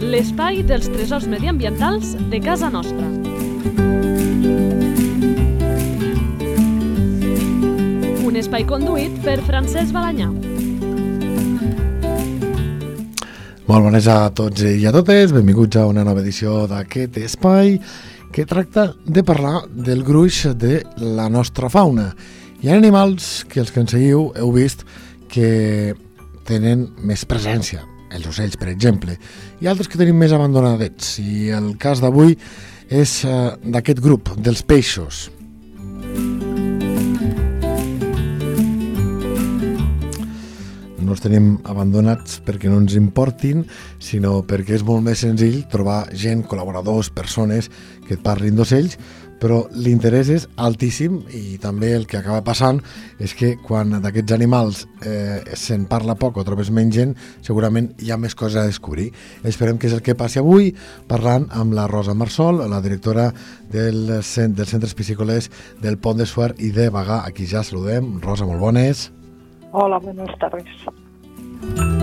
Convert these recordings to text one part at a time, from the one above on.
l'espai dels tresors mediambientals de casa nostra. Un espai conduït per Francesc Balanyà. Molt bones a tots i a totes, benvinguts a una nova edició d'aquest espai que tracta de parlar del gruix de la nostra fauna. Hi ha animals que els que ens seguiu heu vist que tenen més presència, els ocells, per exemple, i altres que tenim més abandonadets. I el cas d'avui és uh, d'aquest grup, dels peixos. No els tenim abandonats perquè no ens importin, sinó perquè és molt més senzill trobar gent, col·laboradors, persones que et parlin d'ocells, però l'interès és altíssim i també el que acaba passant és que quan d'aquests animals eh, se'n parla poc o trobes menys gent, segurament hi ha més coses a descobrir. Esperem que és el que passi avui parlant amb la Rosa Marsol, la directora del, dels centres piscícoles del Pont de Suert i de Bagà. Aquí ja saludem. Rosa, molt bones. Hola, buenas tardes.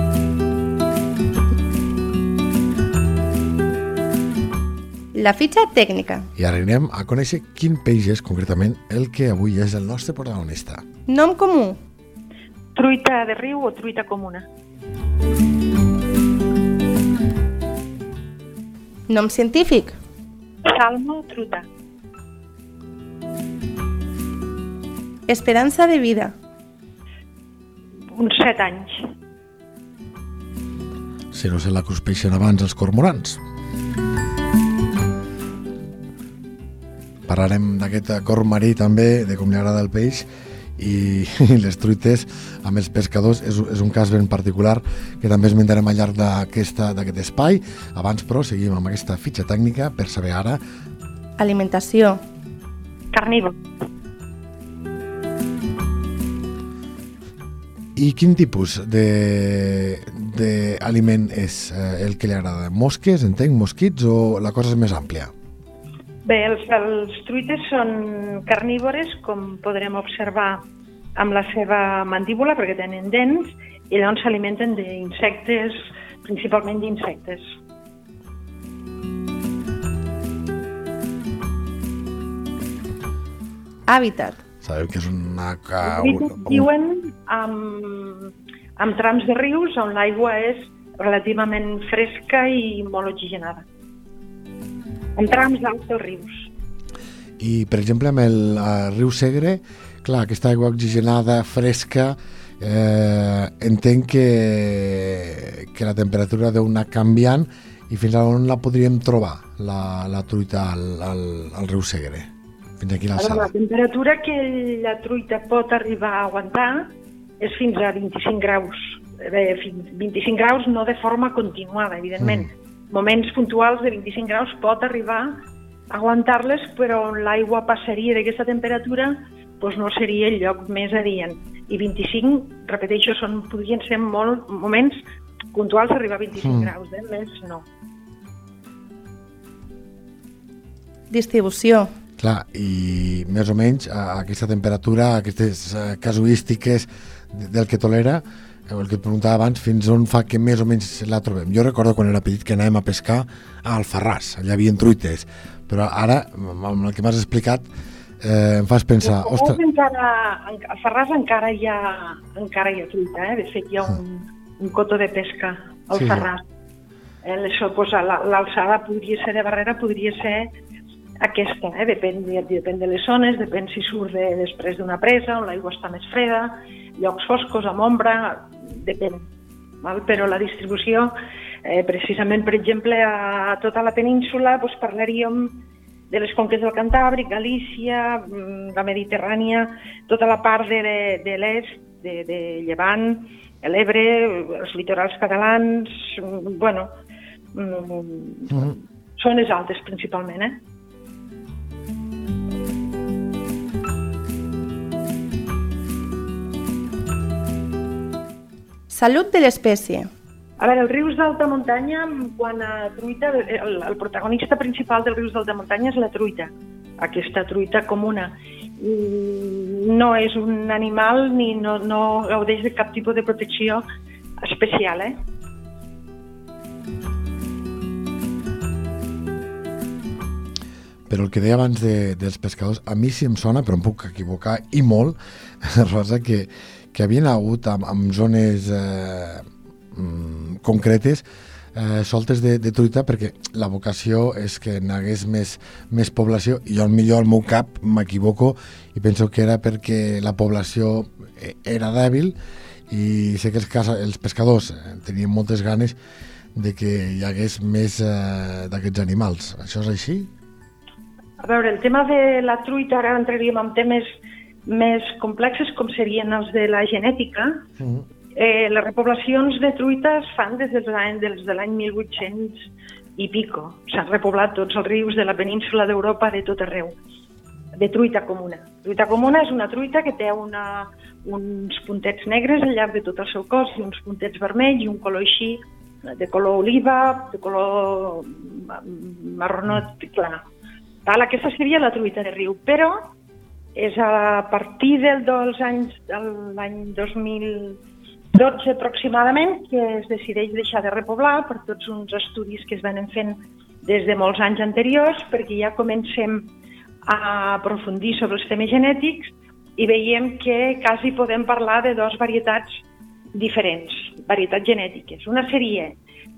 La fitxa tècnica. I ara anem a conèixer quin peix és concretament el que avui és el nostre protagonista. Nom comú. Truita de riu o truita comuna. Nom científic. Salmo truta. Esperança de vida. Uns set anys. Si no se la cruspeixen abans els cormorans. Parlarem d'aquest cor marí també, de com li agrada el peix, i, i les truites amb els pescadors és, és un cas ben particular que també esmentarem al llarg d'aquest espai. Abans, però, seguim amb aquesta fitxa tècnica per saber ara... Alimentació. Carnívor. I quin tipus d'aliment és eh, el que li agrada? Mosques, entenc, mosquits o la cosa és més àmplia? Bé, els, els truites són carnívores, com podrem observar amb la seva mandíbula, perquè tenen dents, i llavors s'alimenten d'insectes, principalment d'insectes. Hàbitat. Sabeu que és una... Un, viuen amb, amb trams de rius on l'aigua és relativament fresca i molt oxigenada. En trams d'alts dels rius. I, per exemple, amb el uh, riu Segre, clar, aquesta aigua oxigenada, fresca, eh, entenc que, que la temperatura deu anar canviant i fins a on la podríem trobar, la, la truita al, al, al riu Segre? Fins aquí La l'alçada. temperatura que la truita pot arribar a aguantar és fins a 25 graus. Bé, fins 25 graus no de forma continuada, evidentment. Mm. Moments puntuals de 25 graus pot arribar a aguantar-les, però on l'aigua passaria d'aquesta temperatura doncs no seria el lloc més adient. I 25, repeteixo, són, podrien ser molt moments puntuals d'arribar a 25 Mm. graus, eh? més no. Distribució. Clar, i més o menys a aquesta temperatura, aquestes eh, casuístiques de- del que tolera, el que et preguntava abans, fins on fa que més o menys la trobem. Jo recordo quan era petit que anàvem a pescar a Alfarràs, allà hi havia truites, però ara, amb el que m'has explicat, eh, em fas pensar, A ostres, encara, a Ferraz encara hi ha, encara hi ha truita, eh? de fet hi ha un, un cotó de pesca al Sí, sí. Ferraz. Eh, això, la- l'alçada podria ser de barrera, podria ser aquesta, eh? depèn, de- depèn de les zones, depèn si surt de, després d'una presa, on l'aigua està més freda, llocs foscos, amb ombra, depèn. Val? Però la distribució, eh, precisament, per exemple, a tota la península, doncs parlaríem de les conques del Cantàbric, Galícia, mm, la Mediterrània, tota la part de, de l'est, de, de Llevant, l'Ebre, els litorals catalans, mm, bueno, mm, Mhm. zones altes principalment, eh? Salut de l'espècie. A veure, els rius d'alta muntanya, quan a truita, el, el protagonista principal dels rius d'alta muntanya és la truita, aquesta truita comuna. No és un animal ni no, no gaudeix de cap tipus de protecció especial, eh? Però el que deia abans de, dels pescadors, a mi sí em sona, però em puc equivocar, i molt, Rosa, que, que havien hagut amb, amb zones eh, mm, concretes eh, soltes de, de truita perquè la vocació és que n'hagués més, més població i jo millor al meu cap m'equivoco i penso que era perquè la població eh, era dèbil i sé que els, casa, els pescadors eh, tenien moltes ganes de que hi hagués més eh, d'aquests animals. Això és així? A veure, el tema de la truita, ara entraríem en temes més complexes com serien els de la genètica. -huh. eh, les repoblacions de truita es fan des, dels anys, des de l'any 1800 i pico. S'han repoblat tots els rius de la península d'Europa de tot arreu de truita comuna. Truita comuna és una truita que té una, uns puntets negres al llarg de tot el seu cos i uns puntets vermells i un color així, de color oliva, de color marronot clar. Val? Aquesta seria la truita de riu, però és a partir del, dels anys, de l'any 2012 aproximadament que es decideix deixar de repoblar per tots uns estudis que es van fent des de molts anys anteriors perquè ja comencem a aprofundir sobre els temes genètics i veiem que quasi podem parlar de dues varietats diferents, varietats genètiques. Una seria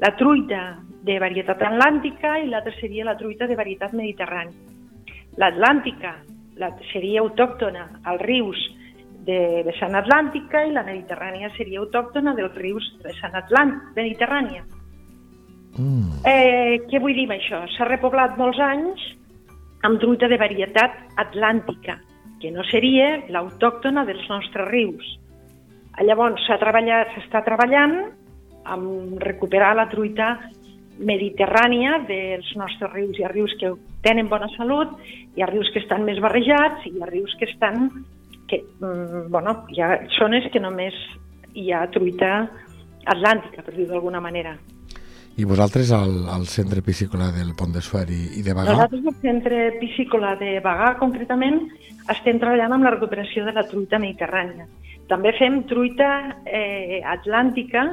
la truita de varietat atlàntica i l'altra seria la truita de varietat mediterrània. L'Atlàntica la, seria autòctona als rius de vessant atlàntica i la mediterrània seria autòctona dels rius de vessant atlàntic, mediterrània. Mm. Eh, què vull dir amb això? S'ha repoblat molts anys amb truita de varietat atlàntica, que no seria l'autòctona dels nostres rius. Llavors s'ha treballat, s'està treballant amb recuperar la truita mediterrània dels nostres rius. Hi ha rius que tenen bona salut, hi ha rius que estan més barrejats i hi ha rius que estan... Que, mm, bueno, hi ha zones que només hi ha truita atlàntica, per dir-ho d'alguna manera. I vosaltres al, al centre piscícola del Pont de Suert i, i de Bagà? Nosaltres al centre piscícola de Bagà, concretament, estem treballant amb la recuperació de la truita mediterrània. També fem truita eh, atlàntica,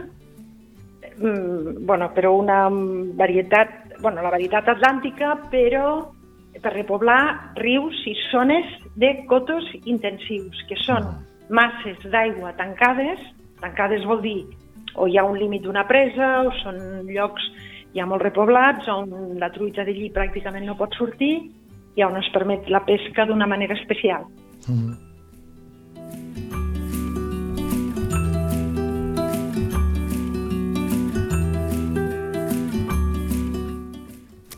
bueno, però una varietat bueno, la varietat atlàntica, però per repoblar rius i zones de cotos intensius, que són masses d'aigua tancades, tancades vol dir o hi ha un límit d'una presa o són llocs ja molt repoblats on la truita d'allí pràcticament no pot sortir i on es permet la pesca d'una manera especial. Mm -hmm.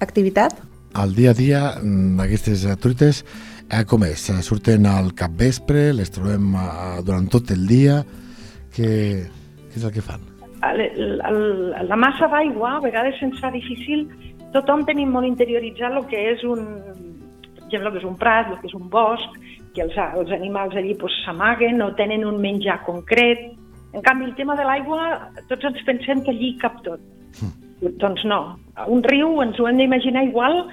Activitat? Al dia a dia mm, aquestes truites eh, com és? Surten al capvespre, les trobem eh, durant tot el dia, què, què és el que fan? El, el, la massa d'aigua a vegades se'ns fa difícil, tothom tenim molt interioritzat el que és un, per exemple, que és un prat, el que és un bosc, que els, els animals allí s'amaguen pues, o tenen un menjar concret. En canvi, el tema de l'aigua, tots ens pensem que allí cap tot. Mm. Doncs no. Un riu ens ho hem d'imaginar igual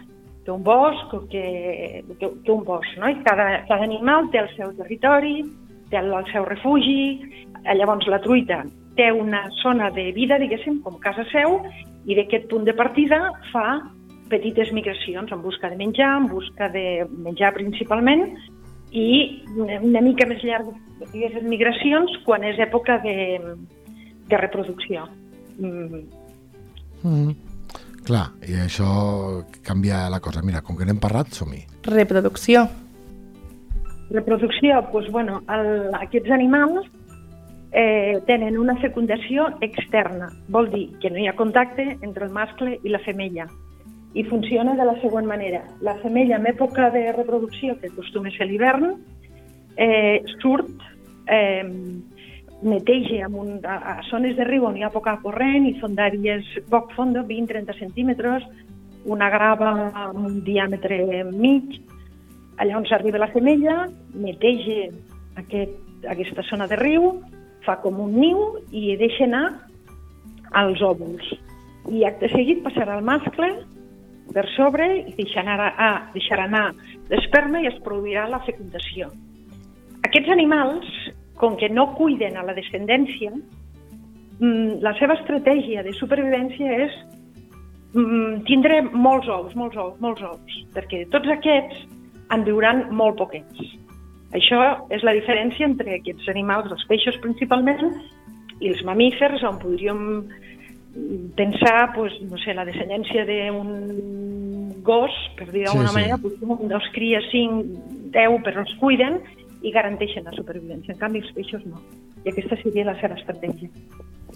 que un bosc o que, que, que un bosc, no? I cada, cada animal té el seu territori, té el, el seu refugi, llavors la truita té una zona de vida, diguéssim, com casa seu, i d'aquest punt de partida fa petites migracions en busca de menjar, en busca de menjar principalment, i una mica més llarg d'aquestes migracions quan és època de, de reproducció. Mm Mm. Clar, i això canvia la cosa. Mira, com que n'hem parlat, som-hi. Reproducció. Reproducció, doncs, bueno, el, aquests animals eh, tenen una fecundació externa. Vol dir que no hi ha contacte entre el mascle i la femella. I funciona de la següent manera. La femella en època de reproducció, que acostuma a ser l'hivern, eh, surt eh, neteja amb un, a, a zones de riu on hi ha poca corrent i fondàries poc fondo, 20-30 centímetres, una grava amb un diàmetre mig. Allà on s'arriba la femella, neteja aquest, aquesta zona de riu, fa com un niu i deixa anar als òvuls. I acte seguit passarà el mascle per sobre i deixarà ah, deixarà anar l'esperma i es produirà la fecundació. Aquests animals com que no cuiden a la descendència, mm, la seva estratègia de supervivència és mm, tindré molts ous, molts ous, molts ous, perquè tots aquests en viuran molt poquets. Això és la diferència entre aquests animals, els peixos principalment, i els mamífers, on podríem pensar, pues, no sé, la descendència d'un gos, per dir d'alguna Sí, sí. manera, dos cries, cinc, deu, però els cuiden i garanteixen la supervivència. En canvi, els peixos no. I aquesta seria la seva estratègia.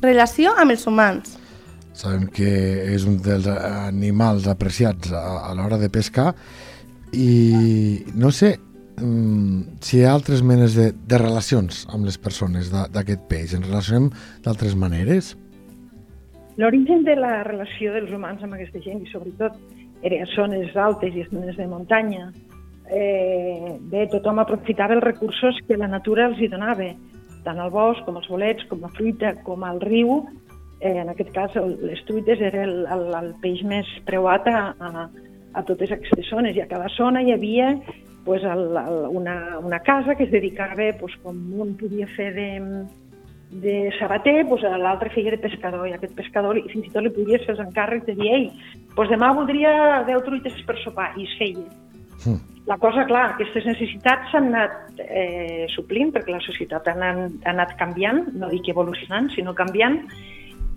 Relació amb els humans. Sabem que és un dels animals apreciats a, a l'hora de pescar i no sé mm, si hi ha altres menes de, de relacions amb les persones d'aquest peix. Ens relacionem d'altres maneres? L'origen de la relació dels humans amb aquesta gent, i sobretot era a zones altes i zones de muntanya, eh, bé, tothom aprofitava els recursos que la natura els hi donava, tant el bosc com els bolets, com la fruita, com el riu. Eh, en aquest cas, el, les truites era el, el, el peix més preuat a, a, a totes aquestes zones, i a cada zona hi havia pues, el, el, una, una casa que es dedicava, pues, com un podia fer de, de sabater, doncs l'altre feia de pescador, i aquest pescador li- fins i tot li podies fer els encàrrecs de dir, ei, doncs demà voldria 10 truites per sopar, i es feia. La cosa, clar, aquestes necessitats s'han anat eh, suplint, perquè la societat ha anat, ha anat canviant, no dic evolucionant, sinó canviant,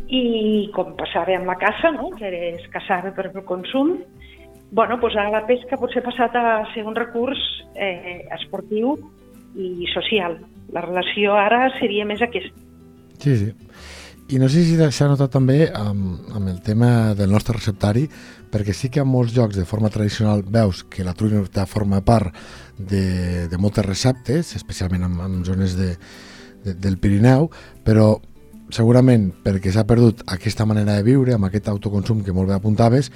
i com passava amb la caça, no? que es caçava per al consum, bueno, doncs ara la pesca potser ha passat a ser un recurs eh, esportiu i social. La relació ara seria més aquesta. Sí, sí. I no sé si s'ha notat també amb, amb el tema del nostre receptari, perquè sí que en molts llocs de forma tradicional veus que la truita forma part de, de moltes receptes, especialment en, en zones de, de, del Pirineu, però segurament perquè s'ha perdut aquesta manera de viure, amb aquest autoconsum que molt bé apuntaves,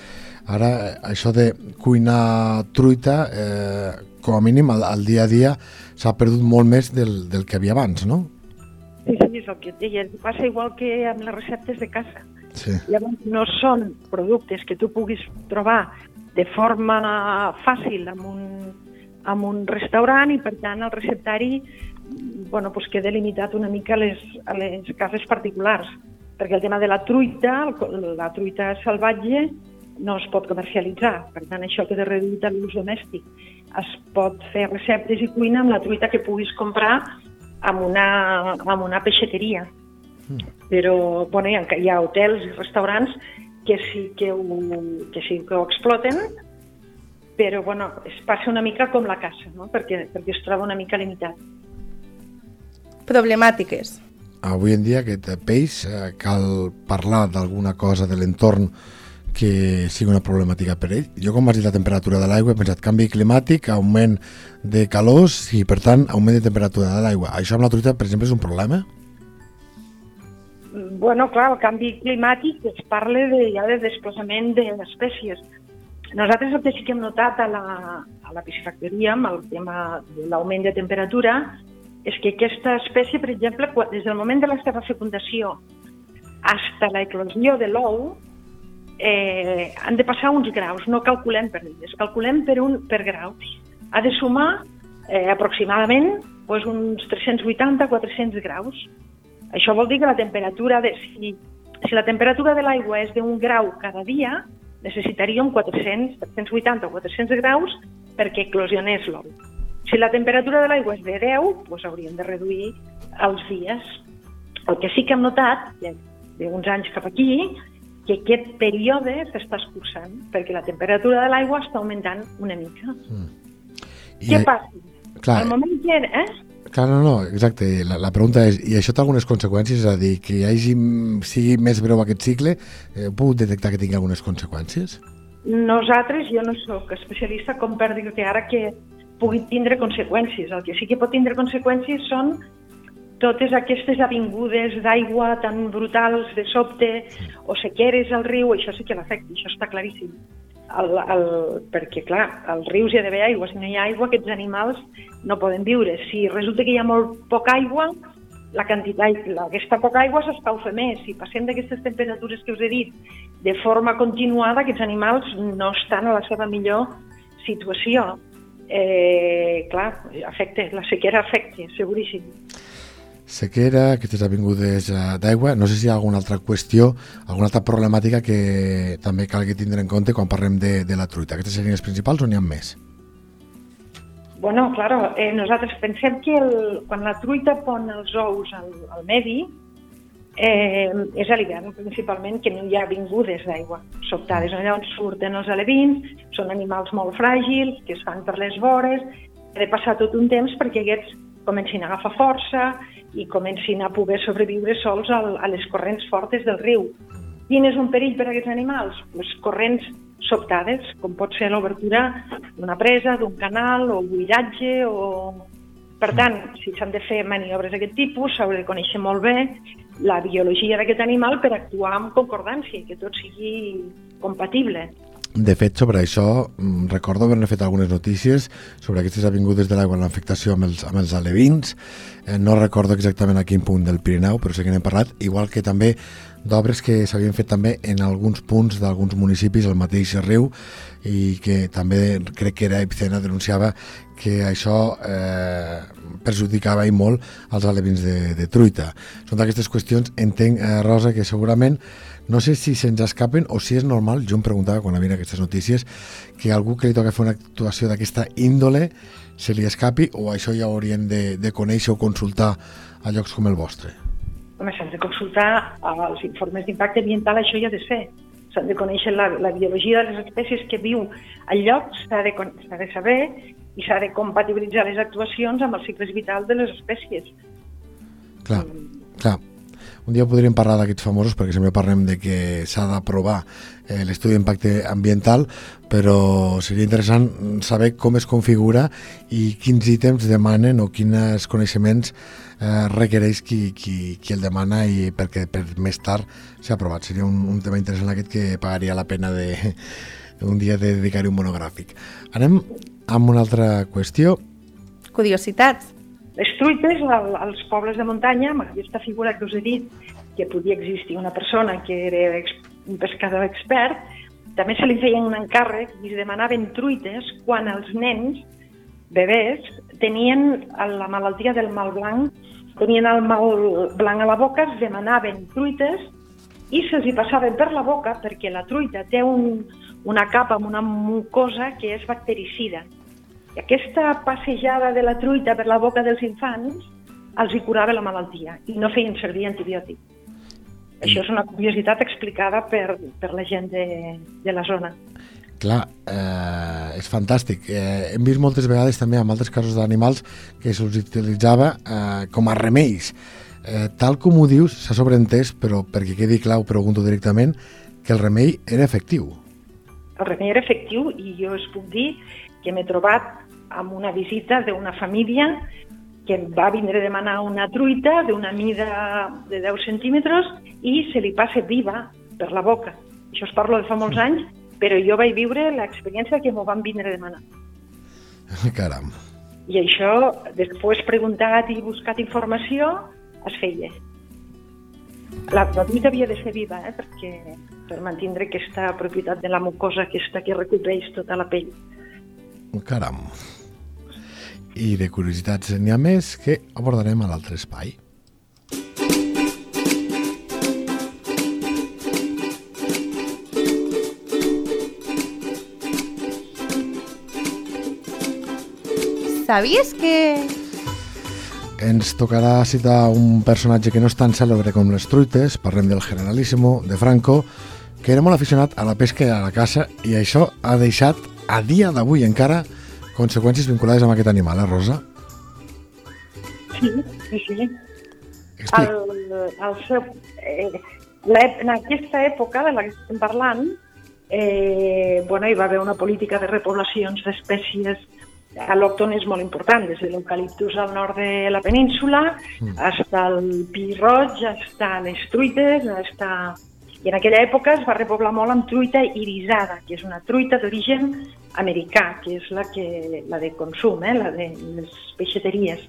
ara això de cuinar truita, eh, com a mínim al, al dia a dia, s'ha perdut molt més del, del que havia abans, no? Sí, sí, és el que et deia. Passa igual que amb les receptes de casa. Sí. Llavors, no són productes que tu puguis trobar de forma fàcil en un, en un restaurant i, per tant, el receptari bueno, pues queda limitat una mica a les, a les cases particulars, perquè el tema de la truita, la truita salvatge, no es pot comercialitzar. Per tant, això queda reduït a l'ús domèstic. Es pot fer receptes i cuina amb la truita que puguis comprar amb una, amb una peixateria. Però bueno, hi, ha, hi ha hotels i restaurants que sí que ho, que sí que ho exploten, però bueno, es passa una mica com la caça, no? perquè, perquè es troba una mica limitat. Problemàtiques. avui en dia aquest peix eh, cal parlar d'alguna cosa de l'entorn que sigui una problemàtica per ell. Jo, com has dit la temperatura de l'aigua, he pensat canvi climàtic, augment de calors i, per tant, augment de temperatura de l'aigua. Això amb la truita, per exemple, és un problema? Bueno, clar, el canvi climàtic es parla de, ja de desplaçament d'espècies. Nosaltres el que sí que hem notat a la, a la piscifactoria amb el tema de l'augment de temperatura és que aquesta espècie, per exemple, des del moment de la seva fecundació fins a l'eclosió de l'ou, eh, han de passar uns graus, no calculem per dies, calculem per, un, per graus. Ha de sumar eh, aproximadament doncs, uns 380-400 graus. Això vol dir que la temperatura, de, si, si la temperatura de l'aigua és d'un grau cada dia, necessitaríem 400, 380 o 400 graus perquè eclosionés l'ou. Si la temperatura de l'aigua és de 10, doncs hauríem de reduir els dies. El que sí que hem notat, d'uns anys cap aquí, que aquest període s'està escurçant, perquè la temperatura de l'aigua està augmentant una mica. I, Què passa? Clar, Al moment que... Eh? clar, no, no, exacte. La, la pregunta és, i això té algunes conseqüències? És a dir, que hi hagi, sigui més breu aquest cicle, eh, puc detectar que tingui algunes conseqüències? Nosaltres, jo no sóc especialista com per dir que ara que pugui tindre conseqüències. El que sí que pot tindre conseqüències són totes aquestes avingudes d'aigua tan brutals de sobte o sequeres al riu, això sí que l'afecta, això està claríssim. El, el, perquè, clar, als rius hi ha d'haver aigua. Si no hi ha aigua, aquests animals no poden viure. Si resulta que hi ha molt poca aigua, la quantitat, aquesta poca aigua s'escalfa més. Si passem d'aquestes temperatures que us he dit de forma continuada, aquests animals no estan a la seva millor situació. Eh, clar, afecta, la sequera afecta, seguríssim. Sequera, aquestes avingudes eh, d'aigua. No sé si hi ha alguna altra qüestió, alguna altra problemàtica que també calgui tindre en compte quan parlem de, de la truita. Aquestes serien les principals o n'hi ha més? Bueno, claro, eh, nosaltres pensem que el, quan la truita pon els ous al, al medi, eh, és a l'hivern principalment que no hi ha vingudes d'aigua sobtades. Allà on surten els alevins, són animals molt fràgils, que es fan per les vores, ha de passar tot un temps perquè aquests comencin a agafar força i comencin a poder sobreviure sols al, a les corrents fortes del riu. Quin és un perill per a aquests animals? Les corrents sobtades, com pot ser l'obertura d'una presa, d'un canal o buidatge o... Per tant, si s'han de fer maniobres d'aquest tipus, s'haurà de conèixer molt bé la biologia d'aquest animal per actuar amb concordància, que tot sigui compatible. De fet, sobre això, mm, recordo haver fet algunes notícies sobre aquestes avingudes de l'aigua en l'afectació amb, els, amb els alevins. Eh, no recordo exactament a quin punt del Pirineu, però sé que n'hem parlat, igual que també d'obres que s'havien fet també en alguns punts d'alguns municipis al mateix riu i que també crec que era Epicena denunciava que això eh, perjudicava i molt els alevins de, de truita. Són d'aquestes qüestions, entenc, eh, Rosa, que segurament no sé si se'ns escapen o si és normal, jo em preguntava quan havien aquestes notícies, que algú que li toca fer una actuació d'aquesta índole se li escapi o això ja haurien de, de conèixer o consultar a llocs com el vostre? Home, s'han de consultar els informes d'impacte ambiental, això ja ha de ser. S'han de conèixer la, la biologia de les espècies que viu al lloc, s'ha de, de saber i s'ha de compatibilitzar les actuacions amb els cicles vitals de les espècies. Clar, clar. Un dia podríem parlar d'aquests famosos perquè sempre parlem de que s'ha d'aprovar eh, l'estudi d'impacte ambiental, però seria interessant saber com es configura i quins ítems demanen o quins coneixements eh, requereix qui, qui, qui el demana i perquè per més tard s'ha aprovat. Seria un, un tema interessant aquest que pagaria la pena de, un dia de dedicar-hi un monogràfic. Anem amb una altra qüestió. Curiositats. Les truites, al, als pobles de muntanya, amb aquesta figura que us he dit, que podia existir una persona que era un pescador expert, també se li feien un encàrrec i es demanaven truites quan els nens, bebès, tenien la malaltia del mal blanc, tenien el mal blanc a la boca, es demanaven truites i se'ls hi passaven per la boca perquè la truita té un, una capa amb una mucosa que és bactericida i aquesta passejada de la truita per la boca dels infants els hi curava la malaltia i no feien servir antibiòtic. Això és una curiositat explicada per, per la gent de, de la zona. Clar, eh, és fantàstic. Eh, hem vist moltes vegades també en altres casos d'animals que se'ls utilitzava eh, com a remeis. Eh, tal com ho dius, s'ha sobreentès, però perquè quedi clar, ho pregunto directament, que el remei era efectiu. El remei era efectiu i jo us puc dir que m'he trobat amb una visita d'una família que va vindre a demanar una truita d'una mida de 10 centímetres i se li passa viva per la boca. Això es parlo de fa molts anys, però jo vaig viure l'experiència que m'ho van vindre a demanar. Caram. I això, després preguntat i buscat informació, es feia. La, la truita havia de ser viva, eh, perquè per mantenir aquesta propietat de la mucosa aquesta que recobreix tota la pell. Caram i de curiositats n'hi ha més que abordarem a l'altre espai. Sabies que... Ens tocarà citar un personatge que no és tan cèlebre com les truites, parlem del Generalíssimo, de Franco, que era molt aficionat a la pesca i a la caça i això ha deixat a dia d'avui encara conseqüències vinculades amb aquest animal, eh, Rosa? Sí, sí, sí. El, el seu, eh, en aquesta època de la que estem parlant, eh, bueno, hi va haver una política de repoblacions d'espècies al·lòctones molt important, des de l'eucaliptus al nord de la península, mm. hasta el pi roig, hasta les truites, hasta i en aquella època es va repoblar molt amb truita irisada, que és una truita d'origen americà, que és la, que, la de consum, eh, la de les peixateries.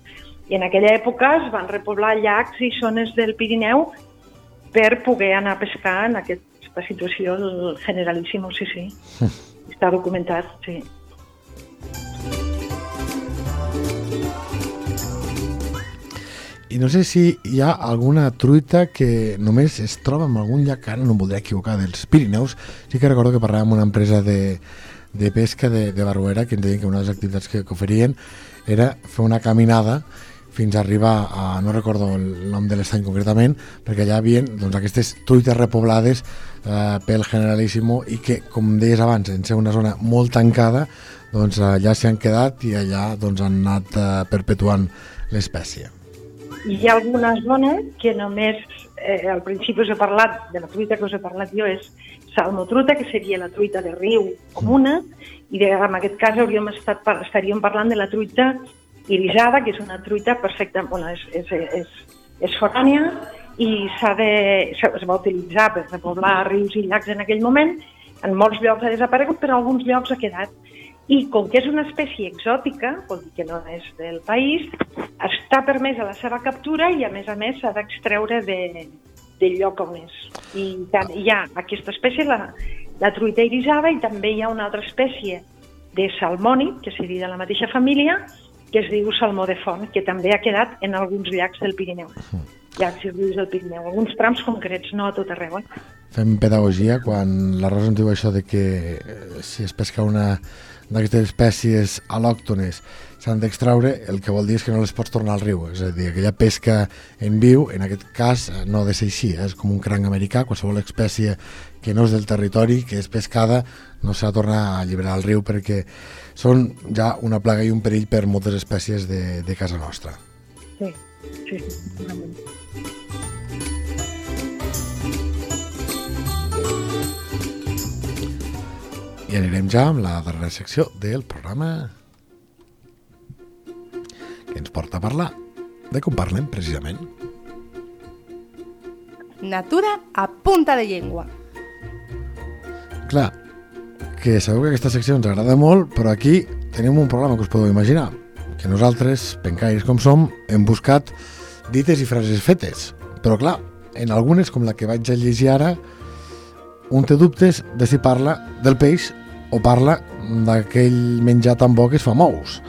I en aquella època es van repoblar llacs i zones del Pirineu per poder anar a pescar en aquesta situació generalíssima, sí, sí. Està documentat, sí. I no sé si hi ha alguna truita que només es troba en algun llac, ara no em voldria equivocar, dels Pirineus. Sí que recordo que parlàvem amb una empresa de, de pesca de, de Barruera que ens deien que una de les activitats que, que oferien era fer una caminada fins a arribar a, no recordo el nom de l'estany concretament, perquè allà hi havia doncs, aquestes truites repoblades eh, pel Generalíssimo i que, com deies abans, en ser una zona molt tancada, doncs allà s'hi han quedat i allà doncs, han anat eh, perpetuant l'espècie. Hi ha alguna zona que només, eh, al principi us he parlat, de la truita que us he parlat jo, és salmotruta, que seria la truita de riu comuna, i de, en aquest cas hauríem estat, estaríem parlant de la truita irisada, que és una truita perfecta, bueno, és, és, és, és forània i s'ha de, es va utilitzar per repoblar rius i llacs en aquell moment. En molts llocs ha desaparegut, però en alguns llocs ha quedat. I com que és una espècie exòtica, vol dir que no és del país, està permesa la seva captura i a més a més s'ha d'extreure de, del lloc on és. I tant, hi ha aquesta espècie, la, la truita irisada, i també hi ha una altra espècie de salmònic, que seria de la mateixa família, que es diu salmó de font, que també ha quedat en alguns llacs del Pirineu. Llacs i rius del Pirineu. Alguns trams concrets, no a tot arreu. Eh? Fem pedagogia quan la Rosa ens diu això de que eh, si es pesca una d'aquestes espècies al·lòctones s'han d'extraure, el que vol dir és que no les pots tornar al riu, és a dir, aquella pesca en viu, en aquest cas eh, no ha de ser així, eh? és com un cranc americà, qualsevol espècie que no és del territori, que és pescada, no s'ha de tornar a alliberar al riu perquè són ja una plaga i un perill per moltes espècies de, de casa nostra. Sí, sí, segurament. I anirem ja amb la darrera secció del programa que ens porta a parlar de com parlem precisament. Natura a punta de llengua. Clar, que sabeu que aquesta secció ens agrada molt, però aquí tenim un programa que us podeu imaginar, que nosaltres, pencaires com som, hem buscat dites i frases fetes. Però clar, en algunes, com la que vaig a llegir ara, un té dubtes de si parla del peix o parla d'aquell menjar tan bo que es fa mous.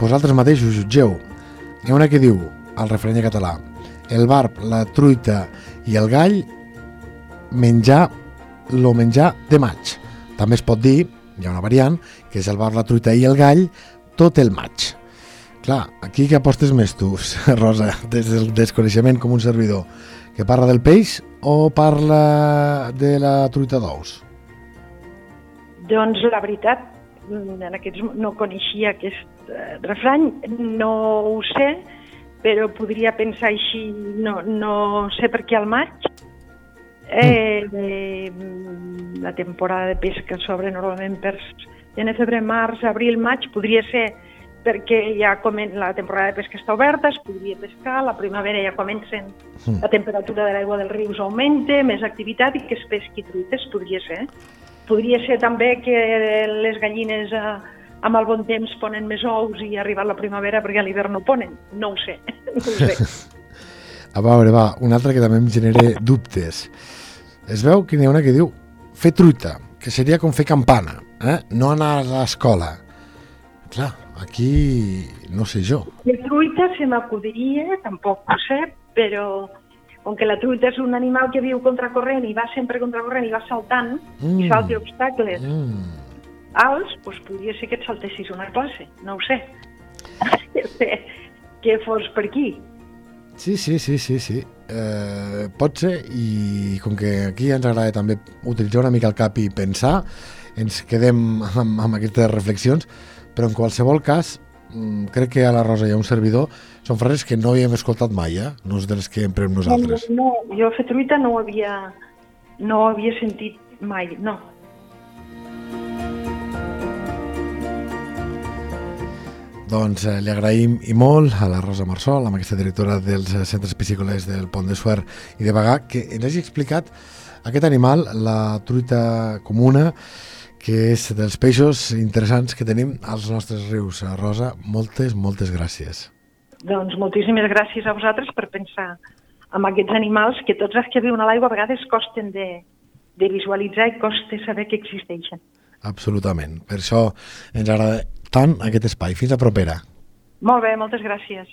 Vosaltres mateixos jutgeu. Hi ha una que diu, al refreny català, el barb, la truita i el gall menjar lo menjar de maig. També es pot dir, hi ha una variant, que és el bar, la truita i el gall tot el maig. Clar, aquí que apostes més tu, Rosa, des del desconeixement com un servidor, que parla del peix o parla de la truita d'ous? Doncs la veritat, en aquests, no coneixia aquest eh, refrany, no ho sé, però podria pensar així, no, no sé per què al maig. Eh, eh, la temporada de pesca s'obre normalment per gener, febrer, març, abril, maig, podria ser perquè ja comen, la temporada de pesca està oberta, es podria pescar, la primavera ja comencen, Mm. la temperatura de l'aigua dels rius augmenta, més activitat i que es pesqui truites, podria ser. Podria ser també que les gallines eh, amb el bon temps ponen més ous i ha arribat la primavera perquè a l'hivern no ponen. No ho sé, no ho sé. A veure, va, una altra que també em genera dubtes. Es veu que n'hi ha una que diu fer truita, que seria com fer campana, eh? no anar a l'escola. Clar, aquí no sé jo. De truita se m'acudiria, tampoc ho sé, però com que la truita és un animal que viu contracorrent i va sempre contracorrent i va saltant Mm. i salta obstacles Mm. alts, doncs podria ser que et saltessis una classe, no ho sé, que fos per aquí. Sí, sí, sí, sí, sí. Eh, pot ser, i com que aquí ens agrada també utilitzar una mica el cap i pensar, ens quedem amb, amb aquestes reflexions, però en qualsevol cas, mm, crec que a la Rosa i a un servidor són frases que no havíem escoltat mai, eh? no és de les que emprem nosaltres. No, jo fer truita no ho havia, no ho havia sentit mai, no. Doncs eh, li agraïm i molt a la Rosa Marsol, amb aquesta directora dels eh, centres piscícoles del Pont de Suert i de Bagà, que ens hagi explicat aquest animal, la truita comuna, que és dels peixos interessants que tenim als nostres rius. Rosa, moltes, moltes gràcies. Doncs moltíssimes gràcies a vosaltres per pensar en aquests animals que tots els que viuen a l'aigua a vegades costen de, de visualitzar i costa saber que existeixen. Absolutament. Per això ens agrada tant aquest espai. Fins a propera. Molt bé, moltes gràcies.